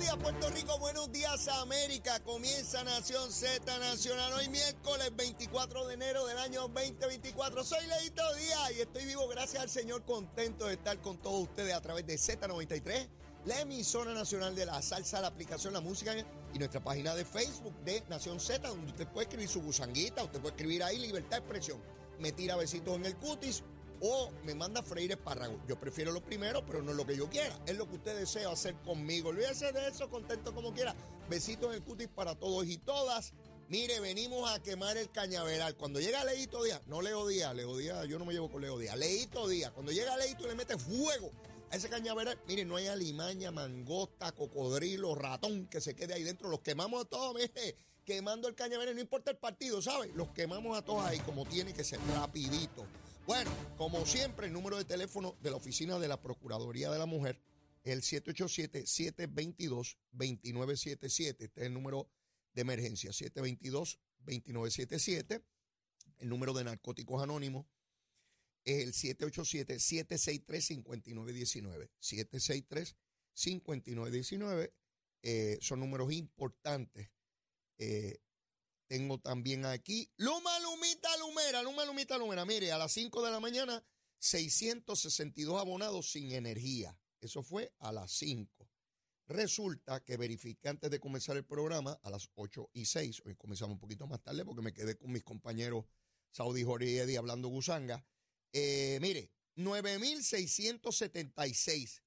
Días Puerto Rico, buenos días América. Comienza Nación Z Nacional hoy miércoles 24 de enero del año 2024. Soy Leito Díaz y estoy vivo gracias al Señor, contento de estar con todos ustedes a través de Z93, la emisora nacional de la salsa, la aplicación, la música y nuestra página de Facebook de Nación Z, donde usted puede escribir su gusanguita, usted puede escribir ahí libertad de expresión. Me tira besitos en el cutis o me manda a freír espárragos. Yo prefiero lo primero, pero no es lo que yo quiera. Es lo que usted desea hacer conmigo. Olvídese de eso, contento como quiera. Besitos en el cutis para todos y todas. Mire, venimos a quemar el cañaveral. Cuando llega Leito Díaz, no Leo Díaz, Leo Díaz, yo no me llevo con Leo Díaz, Leito Díaz. Cuando llega Leito y le mete fuego a ese cañaveral, mire, no hay alimaña, mangosta, cocodrilo, ratón que se quede ahí dentro. Los quemamos a todos, mire, quemando el cañaveral. No importa el partido, ¿sabe? Los quemamos a todos ahí como tiene que ser, rapidito. Bueno, como siempre, el número de teléfono de la oficina de la Procuraduría de la Mujer el 787-722-2977. Este es el número de emergencia, 722-2977. El número de narcóticos anónimos es el 787-763-5919. 763-5919 eh, son números importantes. Eh, tengo también aquí Luma Lumita Lumera, Luma Lumita Lumera. Mire, a las 5 de la mañana, 662 abonados sin energía. Eso fue a las 5. Resulta que verifiqué antes de comenzar el programa a las 8 y 6. Hoy comenzamos un poquito más tarde porque me quedé con mis compañeros Saudi Jorge y Eddie hablando gusanga. Eh, mire, 9.676.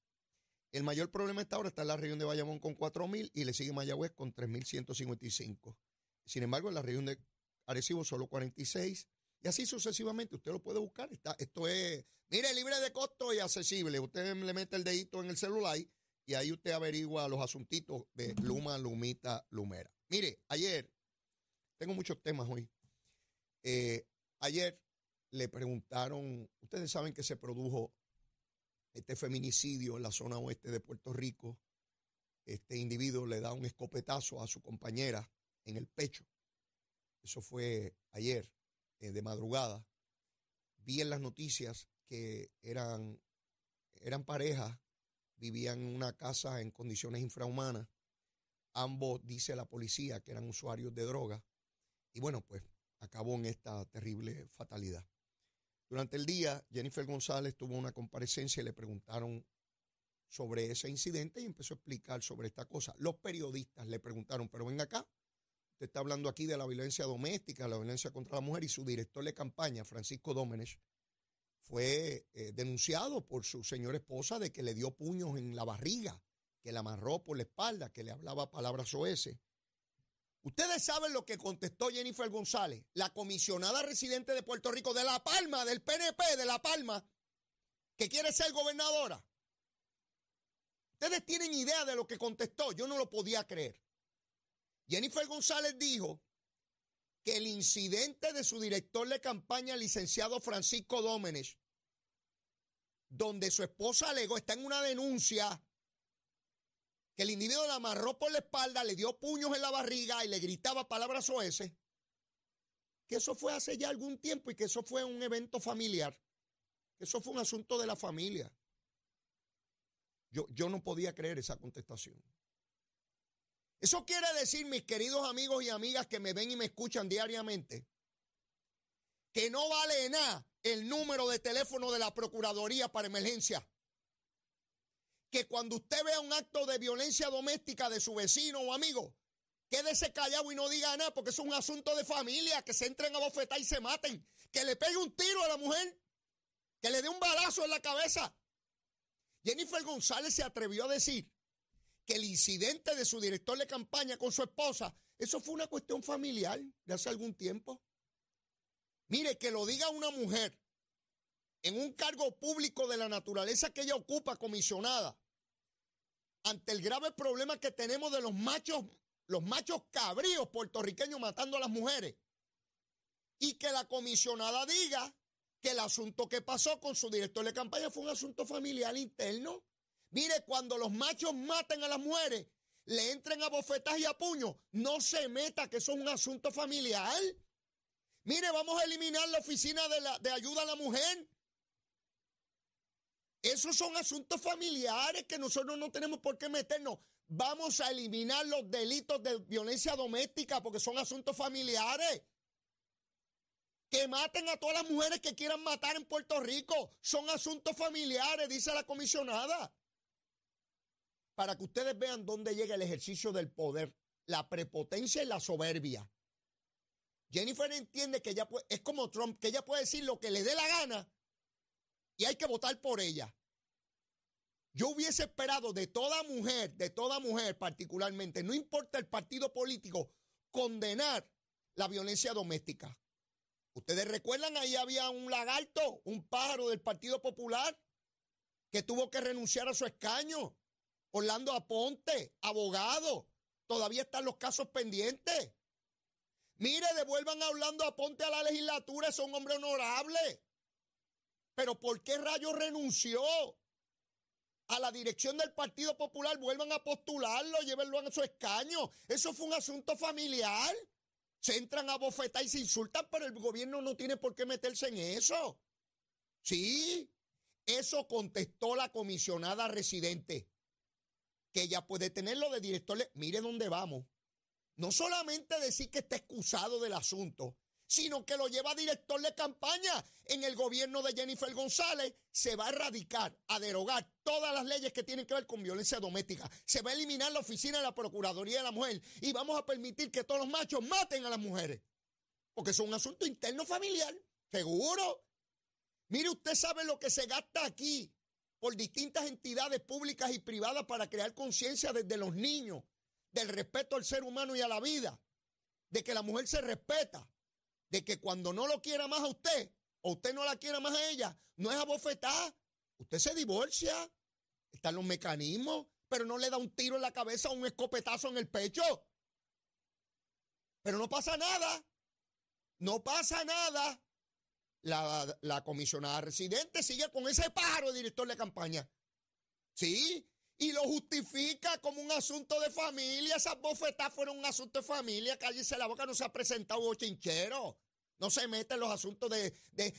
El mayor problema esta ahora está en la región de Bayamón con 4.000 y le sigue Mayagüez con 3.155. Sin embargo, en la región de Arecibo solo 46 y así sucesivamente. Usted lo puede buscar. Está, esto es, mire, libre de costo y accesible. Usted le mete el dedito en el celular y ahí usted averigua los asuntitos de Luma, Lumita, Lumera. Mire, ayer, tengo muchos temas hoy. Eh, ayer le preguntaron, ustedes saben que se produjo este feminicidio en la zona oeste de Puerto Rico. Este individuo le da un escopetazo a su compañera en el pecho. Eso fue ayer, eh, de madrugada. Vi en las noticias que eran, eran parejas, vivían en una casa en condiciones infrahumanas. Ambos, dice la policía, que eran usuarios de droga. Y bueno, pues acabó en esta terrible fatalidad. Durante el día, Jennifer González tuvo una comparecencia y le preguntaron sobre ese incidente y empezó a explicar sobre esta cosa. Los periodistas le preguntaron, pero ven acá, usted está hablando aquí de la violencia doméstica, la violencia contra la mujer y su director de campaña, Francisco Dómenes, fue eh, denunciado por su señora esposa de que le dio puños en la barriga, que la amarró por la espalda, que le hablaba palabras oeces. Ustedes saben lo que contestó Jennifer González, la comisionada residente de Puerto Rico de La Palma, del PNP de La Palma, que quiere ser gobernadora. Ustedes tienen idea de lo que contestó, yo no lo podía creer. Jennifer González dijo que el incidente de su director de campaña, licenciado Francisco Dómenes, donde su esposa alegó, está en una denuncia, que el individuo la amarró por la espalda, le dio puños en la barriga y le gritaba palabras oeces, que eso fue hace ya algún tiempo y que eso fue un evento familiar, que eso fue un asunto de la familia. Yo, yo no podía creer esa contestación. Eso quiere decir, mis queridos amigos y amigas que me ven y me escuchan diariamente, que no vale nada el número de teléfono de la Procuraduría para emergencia. Que cuando usted vea un acto de violencia doméstica de su vecino o amigo, quédese callado y no diga nada, porque es un asunto de familia, que se entren a bofetar y se maten, que le pegue un tiro a la mujer, que le dé un balazo en la cabeza. Jennifer González se atrevió a decir que el incidente de su director de campaña con su esposa, eso fue una cuestión familiar de hace algún tiempo. Mire, que lo diga una mujer en un cargo público de la naturaleza que ella ocupa, comisionada, ante el grave problema que tenemos de los machos, los machos cabríos puertorriqueños matando a las mujeres. Y que la comisionada diga que el asunto que pasó con su director de campaña fue un asunto familiar interno. Mire, cuando los machos maten a las mujeres, le entren a bofetas y a puños, no se meta que eso es un asunto familiar. Mire, vamos a eliminar la oficina de, la, de ayuda a la mujer. Esos son asuntos familiares que nosotros no tenemos por qué meternos. Vamos a eliminar los delitos de violencia doméstica porque son asuntos familiares. Que maten a todas las mujeres que quieran matar en Puerto Rico. Son asuntos familiares, dice la comisionada. Para que ustedes vean dónde llega el ejercicio del poder, la prepotencia y la soberbia. Jennifer entiende que ella es como Trump, que ella puede decir lo que le dé la gana y hay que votar por ella. Yo hubiese esperado de toda mujer, de toda mujer particularmente, no importa el partido político, condenar la violencia doméstica. Ustedes recuerdan, ahí había un lagarto, un pájaro del Partido Popular, que tuvo que renunciar a su escaño. Orlando Aponte, abogado. Todavía están los casos pendientes. Mire, devuelvan a Orlando Aponte a la legislatura, es un hombre honorable. Pero ¿por qué Rayo renunció? A la dirección del Partido Popular, vuelvan a postularlo, llévenlo a su escaño. Eso fue un asunto familiar. Se entran a bofetar y se insultan, pero el gobierno no tiene por qué meterse en eso. Sí, eso contestó la comisionada residente, que ella puede tenerlo de director. Mire dónde vamos. No solamente decir que está excusado del asunto, sino que lo lleva a director de campaña. En el gobierno de Jennifer González se va a erradicar, a derogar todas las leyes que tienen que ver con violencia doméstica. Se va a eliminar la oficina de la Procuraduría de la Mujer y vamos a permitir que todos los machos maten a las mujeres. Porque es un asunto interno familiar, seguro. Mire, usted sabe lo que se gasta aquí por distintas entidades públicas y privadas para crear conciencia desde los niños del respeto al ser humano y a la vida, de que la mujer se respeta, de que cuando no lo quiera más a usted o usted no la quiera más a ella, no es abofetar. Usted se divorcia, están los mecanismos, pero no le da un tiro en la cabeza o un escopetazo en el pecho. Pero no pasa nada. No pasa nada. La, la comisionada residente sigue con ese pájaro de director de campaña. Sí, y lo justifica como un asunto de familia. Esas bofetas fueron un asunto de familia. Cállese la boca, no se ha presentado bochinchero. No se mete en los asuntos de,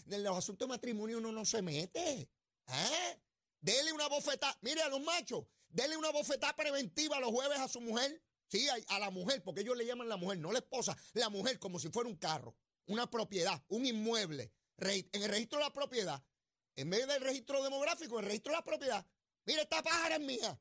los asuntos de matrimonio, uno no se mete. ¿Eh? Dele una bofetada. Mire a los machos, dele una bofetada preventiva los jueves a su mujer. Sí, a, a la mujer, porque ellos le llaman la mujer, no la esposa, la mujer como si fuera un carro, una propiedad, un inmueble. En el registro de la propiedad, en vez del registro demográfico, el registro de la propiedad, Mire, esta pájara es mía.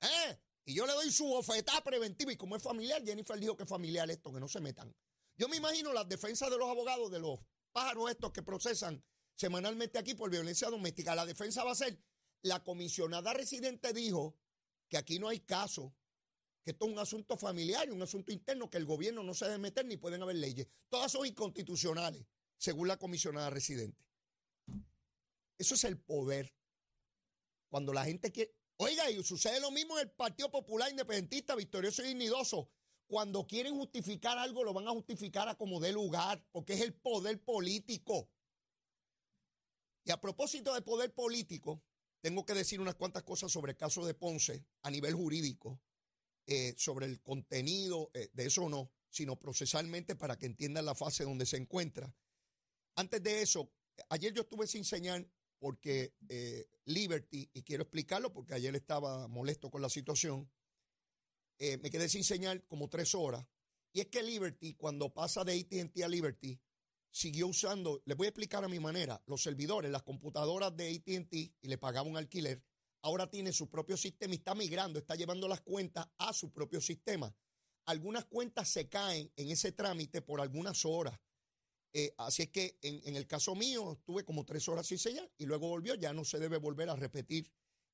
¿Eh? Y yo le doy su bofetada preventiva. Y como es familiar, Jennifer dijo que es familiar esto, que no se metan. Yo me imagino las defensas de los abogados de los pájaros estos que procesan semanalmente aquí por violencia doméstica. La defensa va a ser, la comisionada residente dijo que aquí no hay caso, que esto es un asunto familiar, un asunto interno, que el gobierno no se debe meter ni pueden haber leyes. Todas son inconstitucionales, según la comisionada residente. Eso es el poder cuando la gente quiere. Oiga, y sucede lo mismo en el Partido Popular Independentista, victorioso y dignidoso. Cuando quieren justificar algo, lo van a justificar a como dé lugar, porque es el poder político. Y a propósito de poder político, tengo que decir unas cuantas cosas sobre el caso de Ponce a nivel jurídico, eh, sobre el contenido eh, de eso no, sino procesalmente para que entiendan la fase donde se encuentra. Antes de eso, ayer yo estuve sin señal porque eh, Liberty, y quiero explicarlo porque ayer estaba molesto con la situación, eh, me quedé sin señal como tres horas. Y es que Liberty, cuando pasa de ATT a Liberty, siguió usando, les voy a explicar a mi manera, los servidores, las computadoras de ATT y le pagaba un alquiler, ahora tiene su propio sistema y está migrando, está llevando las cuentas a su propio sistema. Algunas cuentas se caen en ese trámite por algunas horas. Eh, así es que en, el caso mío estuve como tres horas sin señal y luego volvió. Ya no se debe volver a repetir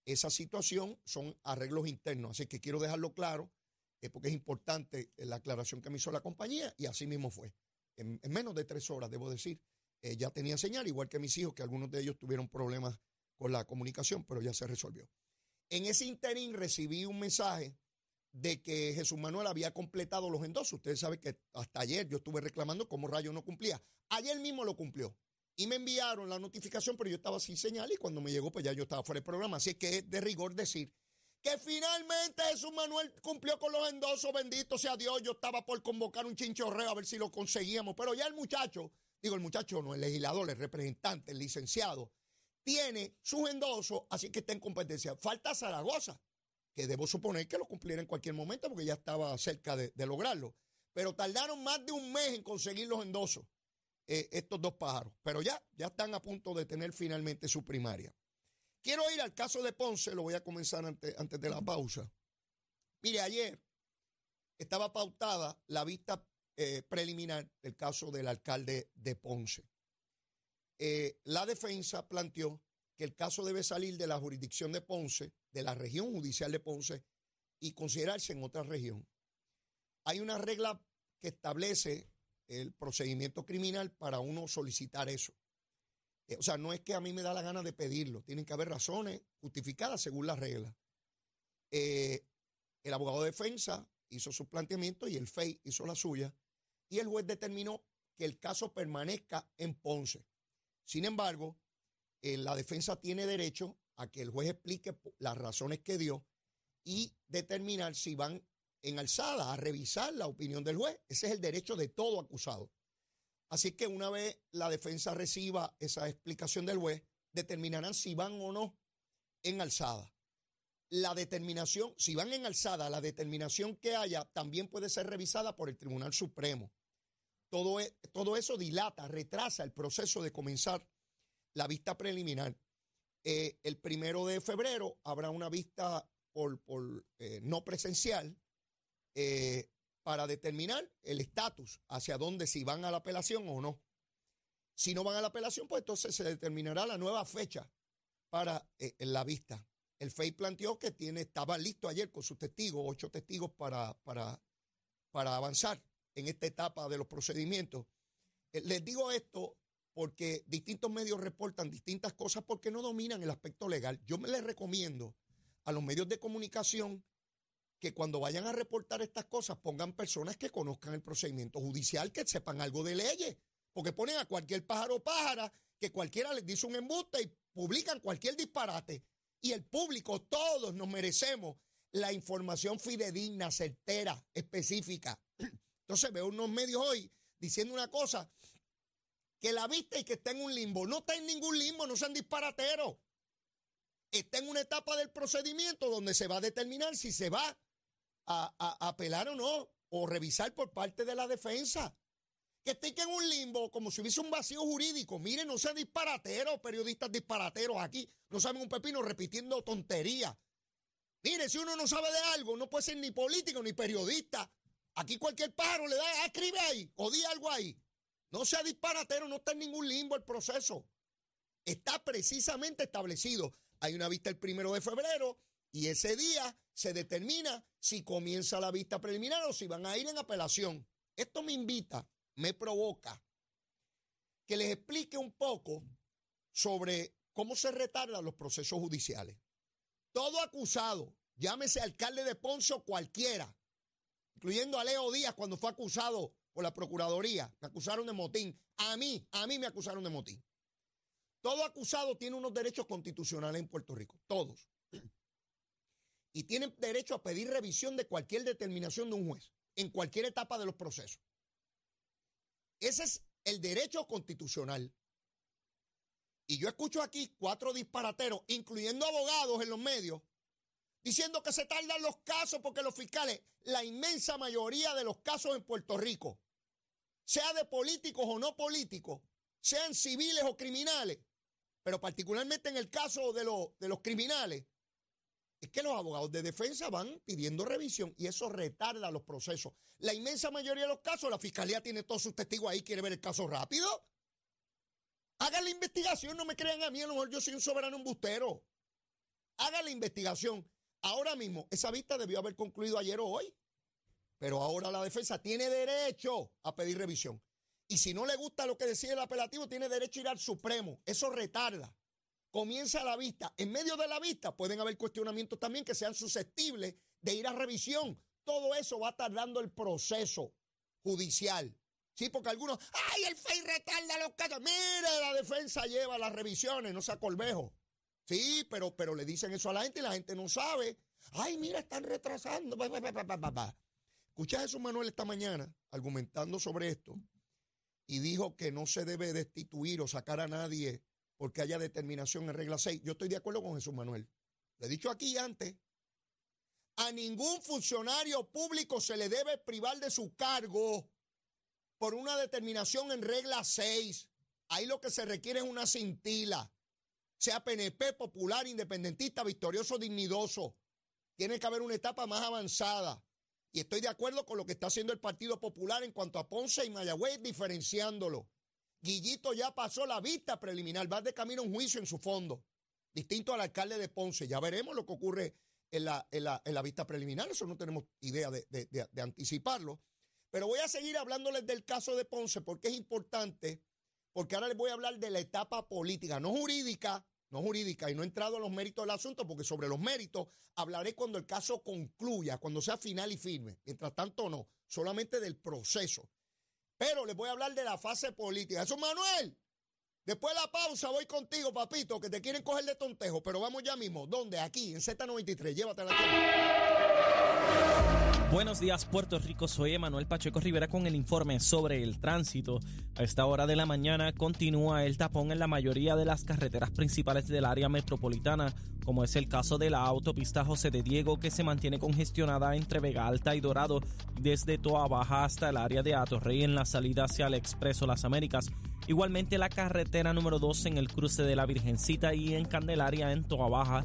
esa situación. Son arreglos internos. Así que quiero dejarlo claro eh, porque es importante la aclaración que me hizo la compañía y así mismo fue. En, menos de tres horas, debo decir, eh, ya tenía señal, igual que mis hijos, que algunos de ellos tuvieron problemas con la comunicación, pero ya se resolvió. En ese interín recibí un mensaje de que Jesús Manuel había completado los endosos. Ustedes saben que hasta ayer yo estuve reclamando cómo Rayo no cumplía. Ayer mismo lo cumplió. Y me enviaron la notificación, pero yo estaba sin señal y cuando me llegó, pues ya yo estaba fuera del programa. Así que es de rigor decir que finalmente Jesús Manuel cumplió con los endosos, bendito sea Dios. Yo estaba por convocar un chinchorreo a ver si lo conseguíamos, pero ya el muchacho, digo el muchacho no, el legislador, el representante, el licenciado, tiene sus endosos, así que está en competencia. Falta Zaragoza, que debo suponer que lo cumpliera en cualquier momento porque ya estaba cerca de, lograrlo. Pero tardaron más de un mes en conseguir los endosos eh, estos dos pájaros, pero ya, ya están a punto de tener finalmente su primaria. Quiero ir al caso de Ponce, lo voy a comenzar antes, antes de la pausa. Mire, ayer estaba pautada la vista eh, preliminar del caso del alcalde de Ponce. Eh, la defensa planteó que el caso debe salir de la jurisdicción de Ponce, de la región judicial de Ponce, y considerarse en otra región. Hay una regla que establece el procedimiento criminal para uno solicitar eso. Eh, o sea, no es que a mí me da la gana de pedirlo, tienen que haber razones justificadas según las reglas. Eh, el abogado de defensa hizo su planteamiento y el FEI hizo la suya, y el juez determinó que el caso permanezca en Ponce. Sin embargo, eh, la defensa tiene derecho a que el juez explique las razones que dio y determinar si van en alzada a revisar la opinión del juez. Ese es el derecho de todo acusado. Así que una vez la defensa reciba esa explicación del juez, determinarán si van o no en alzada. La determinación, si van en alzada, la determinación que haya también puede ser revisada por el Tribunal Supremo. Todo, e, todo eso dilata, retrasa el proceso de comenzar la vista preliminar. Eh, el primero de febrero habrá una vista por, eh, no presencial. Eh, para determinar el estatus, hacia dónde, si van a la apelación o no. Si no van a la apelación, pues entonces se determinará la nueva fecha para la vista. El FEI planteó que tiene, estaba listo ayer con sus testigos, ocho testigos para, para, para avanzar en esta etapa de los procedimientos. Les digo esto porque distintos medios reportan distintas cosas porque no dominan el aspecto legal. Yo me les recomiendo a los medios de comunicación que cuando vayan a reportar estas cosas pongan personas que conozcan el procedimiento judicial, que sepan algo de leyes, porque ponen a cualquier pájaro o pájara que cualquiera les dice un embuste y publican cualquier disparate. Y el público, todos nos merecemos la información fidedigna, certera, específica. Entonces veo unos medios hoy diciendo una cosa que la vista y que está en un limbo. No está en ningún limbo, no sean disparateros. Está en una etapa del procedimiento donde se va a determinar si se va a, apelar o no, o revisar por parte de la defensa. Que estén en un limbo, como si hubiese un vacío jurídico. Miren, no sean disparateros, periodistas disparateros aquí. No saben un pepino repitiendo tonterías. Mire, si uno no sabe de algo, no puede ser ni político ni periodista. Aquí cualquier pájaro le da, ah, escribe ahí, o di algo ahí. No sea disparatero, no está en ningún limbo el proceso. Está precisamente establecido. Hay una vista el primero de febrero y ese día se determina si comienza la vista preliminar o si van a ir en apelación. Esto me invita, me provoca que les explique un poco sobre cómo se retardan los procesos judiciales. Todo acusado, llámese alcalde de Ponce o cualquiera, incluyendo a Leo Díaz cuando fue acusado por la Procuraduría, me acusaron de motín. A mí, a mí me acusaron de motín. Todo acusado tiene unos derechos constitucionales en Puerto Rico, todos y tienen derecho a pedir revisión de cualquier determinación de un juez en cualquier etapa de los procesos. Ese es el derecho constitucional. Y yo escucho aquí cuatro disparateros, incluyendo abogados en los medios, diciendo que se tardan los casos porque los fiscales, la inmensa mayoría de los casos en Puerto Rico, sea de políticos o no políticos, sean civiles o criminales, pero particularmente en el caso de, de los criminales, es que los abogados de defensa van pidiendo revisión y eso retarda los procesos. La inmensa mayoría de los casos, la fiscalía tiene todos sus testigos ahí, quiere ver el caso rápido. Hagan la investigación, no me crean a mí, a lo mejor yo soy un soberano embustero. Hagan la investigación. Ahora mismo, esa vista debió haber concluido ayer o hoy. Pero ahora la defensa tiene derecho a pedir revisión. Y si no le gusta lo que decide el apelativo, tiene derecho a ir al Supremo. Eso retarda. comienza la vista. En medio de la vista pueden haber cuestionamientos también que sean susceptibles de ir a revisión. Todo eso va tardando el proceso judicial. Sí, porque algunos, ay, el FEI retarda los casos. Mire, la defensa lleva las revisiones, no sea colvejo. Sí, pero, pero le dicen eso a la gente y la gente no sabe. Ay, mira, están retrasando. Escuché a Jesús Manuel esta mañana argumentando sobre esto y dijo que no se debe destituir o sacar a nadie porque haya determinación en regla 6. Yo estoy de acuerdo con Jesús Manuel. Le he dicho aquí antes, a ningún funcionario público se le debe privar de su cargo por una determinación en regla 6. Ahí lo que se requiere es una cintila. Sea PNP, popular, independentista, victorioso, dignidoso. Tiene que haber una etapa más avanzada. Y estoy de acuerdo con lo que está haciendo el Partido Popular en cuanto a Ponce y Mayagüez, diferenciándolo. Guillito ya pasó la vista preliminar, va de camino a un juicio en su fondo, distinto al alcalde de Ponce. Ya veremos lo que ocurre en la, en la, vista preliminar, eso no tenemos idea de, de anticiparlo. Pero voy a seguir hablándoles del caso de Ponce porque es importante, porque ahora les voy a hablar de la etapa política, no jurídica, no jurídica, y no he entrado en los méritos del asunto, porque sobre los méritos hablaré cuando el caso concluya, cuando sea final y firme. Mientras tanto, no, solamente del proceso. Pero les voy a hablar de la fase política. Eso, Manuel. Después de la pausa voy contigo, papito, que te quieren coger de tontejo, pero vamos ya mismo. ¿Dónde? Aquí, en Z93. Llévatela. Buenos días, Puerto Rico. Soy Emanuel Pacheco Rivera con el informe sobre el tránsito. A esta hora de la mañana continúa el tapón en la mayoría de las carreteras principales del área metropolitana, como es el caso de la autopista José de Diego, que se mantiene congestionada entre Vega Alta y Dorado, desde Toa Baja hasta el área de Atorrey en la salida hacia el Expreso Las Américas. Igualmente la carretera número 2 en el cruce de la Virgencita y en Candelaria en Toa Baja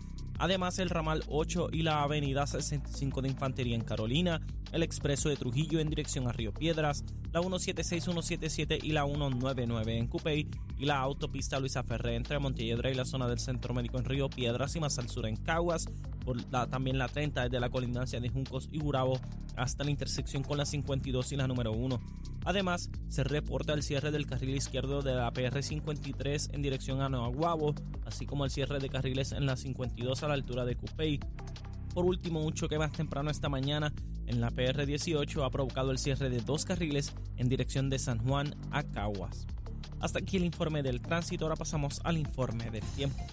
Además, el ramal 8 y la avenida 65 de Infantería en Carolina, el expreso de Trujillo en dirección a Río Piedras, la 176, 177 y la 199 en Cupey y la autopista Luisa Ferré entre Montelledra y la zona del Centro Médico en Río Piedras y más al sur en Caguas, por también la 30 desde la colindancia de Juncos y Gurabo hasta la intersección con la 52 y la número 1. Además, se reporta el cierre del carril izquierdo de la PR53 en dirección a Noaguabo, así como el cierre de carriles en la 52 a la altura de Cupey. Por último, un choque más temprano esta mañana en la PR18 ha provocado el cierre de dos carriles en dirección de San Juan a Caguas. Hasta aquí el informe del tránsito, ahora pasamos al informe del tiempo.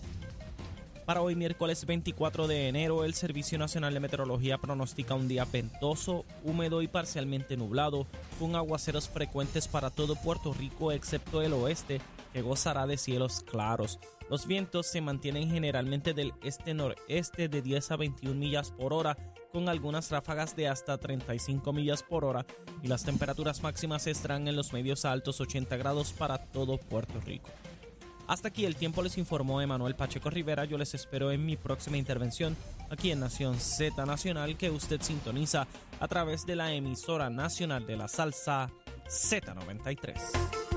Para hoy miércoles 24 de enero, el Servicio Nacional de Meteorología pronostica un día ventoso, húmedo y parcialmente nublado, con aguaceros frecuentes para todo Puerto Rico excepto el oeste, que gozará de cielos claros. Los vientos se mantienen generalmente del este-noreste de 10 a 21 millas por hora, con algunas ráfagas de hasta 35 millas por hora, y las temperaturas máximas estarán en los medios altos 80 grados para todo Puerto Rico. Hasta aquí el tiempo les informó Emanuel Pacheco Rivera. Yo les espero en mi próxima intervención aquí en Nación Z Nacional que usted sintoniza a través de la emisora nacional de la salsa Z93.